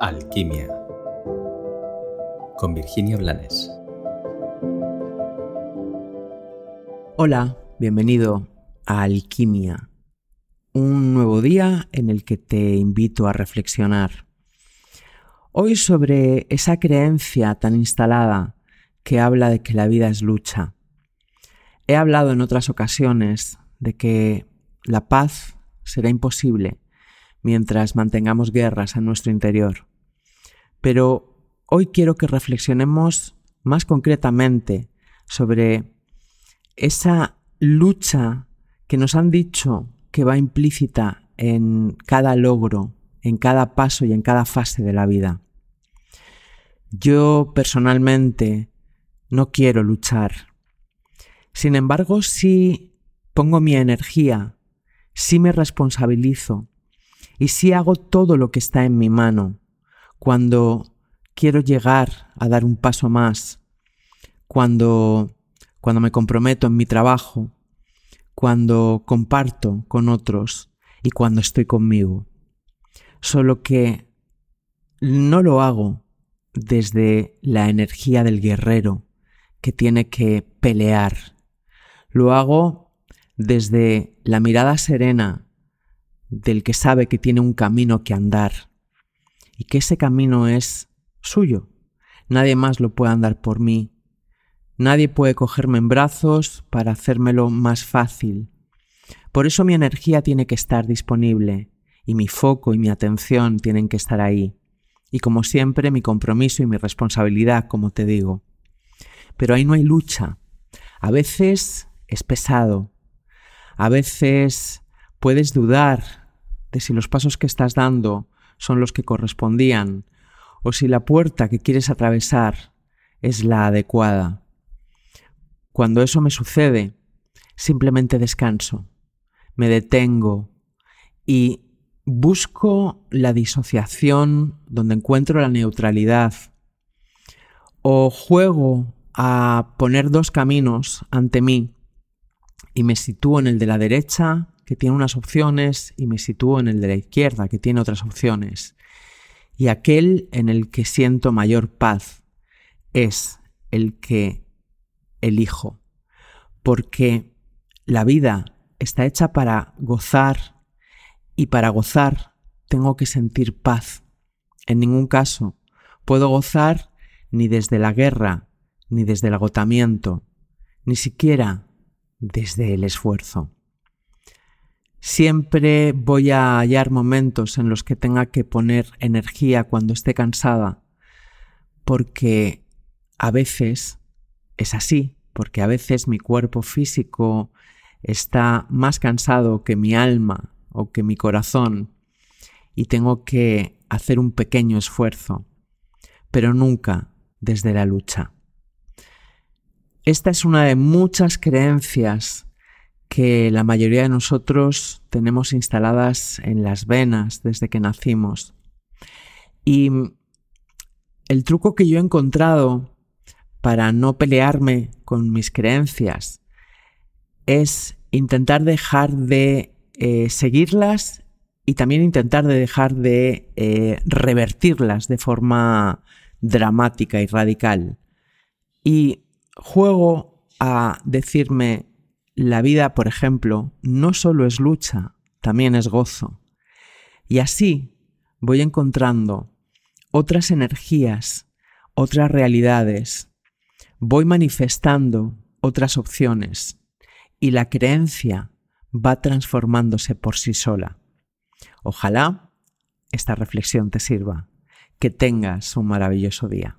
Alquimia con Virginia Blanes. Hola, bienvenido a Alquimia, un nuevo día en el que te invito a reflexionar. Hoy sobre esa creencia tan instalada que habla de que la vida es lucha. He hablado en otras ocasiones de que la paz será imposible mientras mantengamos guerras en nuestro interior. Pero hoy quiero que reflexionemos más concretamente sobre esa lucha que nos han dicho que va implícita en cada logro, en cada paso y en cada fase de la vida. Yo personalmente no quiero luchar. Sin embargo, sí pongo mi energía, sí me responsabilizo y sí hago todo lo que está en mi mano cuando quiero llegar a dar un paso más, cuando, cuando me comprometo en mi trabajo, cuando comparto con otros y cuando estoy conmigo. Solo que no lo hago desde la energía del guerrero que tiene que pelear. Lo hago desde la mirada serena del que sabe que tiene un camino que andar y que ese camino es suyo. Nadie más lo puede andar por mí. Nadie puede cogerme en brazos para hacérmelo más fácil. Por eso mi energía tiene que estar disponible y mi foco y mi atención tienen que estar ahí. Y como siempre, mi compromiso y mi responsabilidad, como te digo. Pero ahí no hay lucha. A veces es pesado. A veces puedes dudar de si los pasos que estás dando son los que correspondían o si la puerta que quieres atravesar es la adecuada. Cuando eso me sucede, simplemente descanso, me detengo y busco la disociación donde encuentro la neutralidad o juego a poner dos caminos ante mí y me sitúo en el de la derecha que tiene unas opciones y me sitúo en el de la izquierda, que tiene otras opciones. Y aquel en el que siento mayor paz es el que elijo, porque la vida está hecha para gozar y para gozar tengo que sentir paz. En ningún caso puedo gozar ni desde la guerra, ni desde el agotamiento, ni siquiera desde el esfuerzo. Siempre voy a hallar momentos en los que tenga que poner energía cuando esté cansada, porque a veces es así, porque a veces mi cuerpo físico está más cansado que mi alma o que mi corazón y tengo que hacer un pequeño esfuerzo, pero nunca desde la lucha. Esta es una de muchas creencias que la mayoría de nosotros tenemos instaladas en las venas desde que nacimos. Y el truco que yo he encontrado para no pelearme con mis creencias es intentar dejar de eh, seguirlas y también intentar de dejar de eh, revertirlas de forma dramática y radical. Y juego a decirme, la vida, por ejemplo, no solo es lucha, también es gozo. Y así voy encontrando otras energías, otras realidades, voy manifestando otras opciones y la creencia va transformándose por sí sola. Ojalá esta reflexión te sirva. Que tengas un maravilloso día.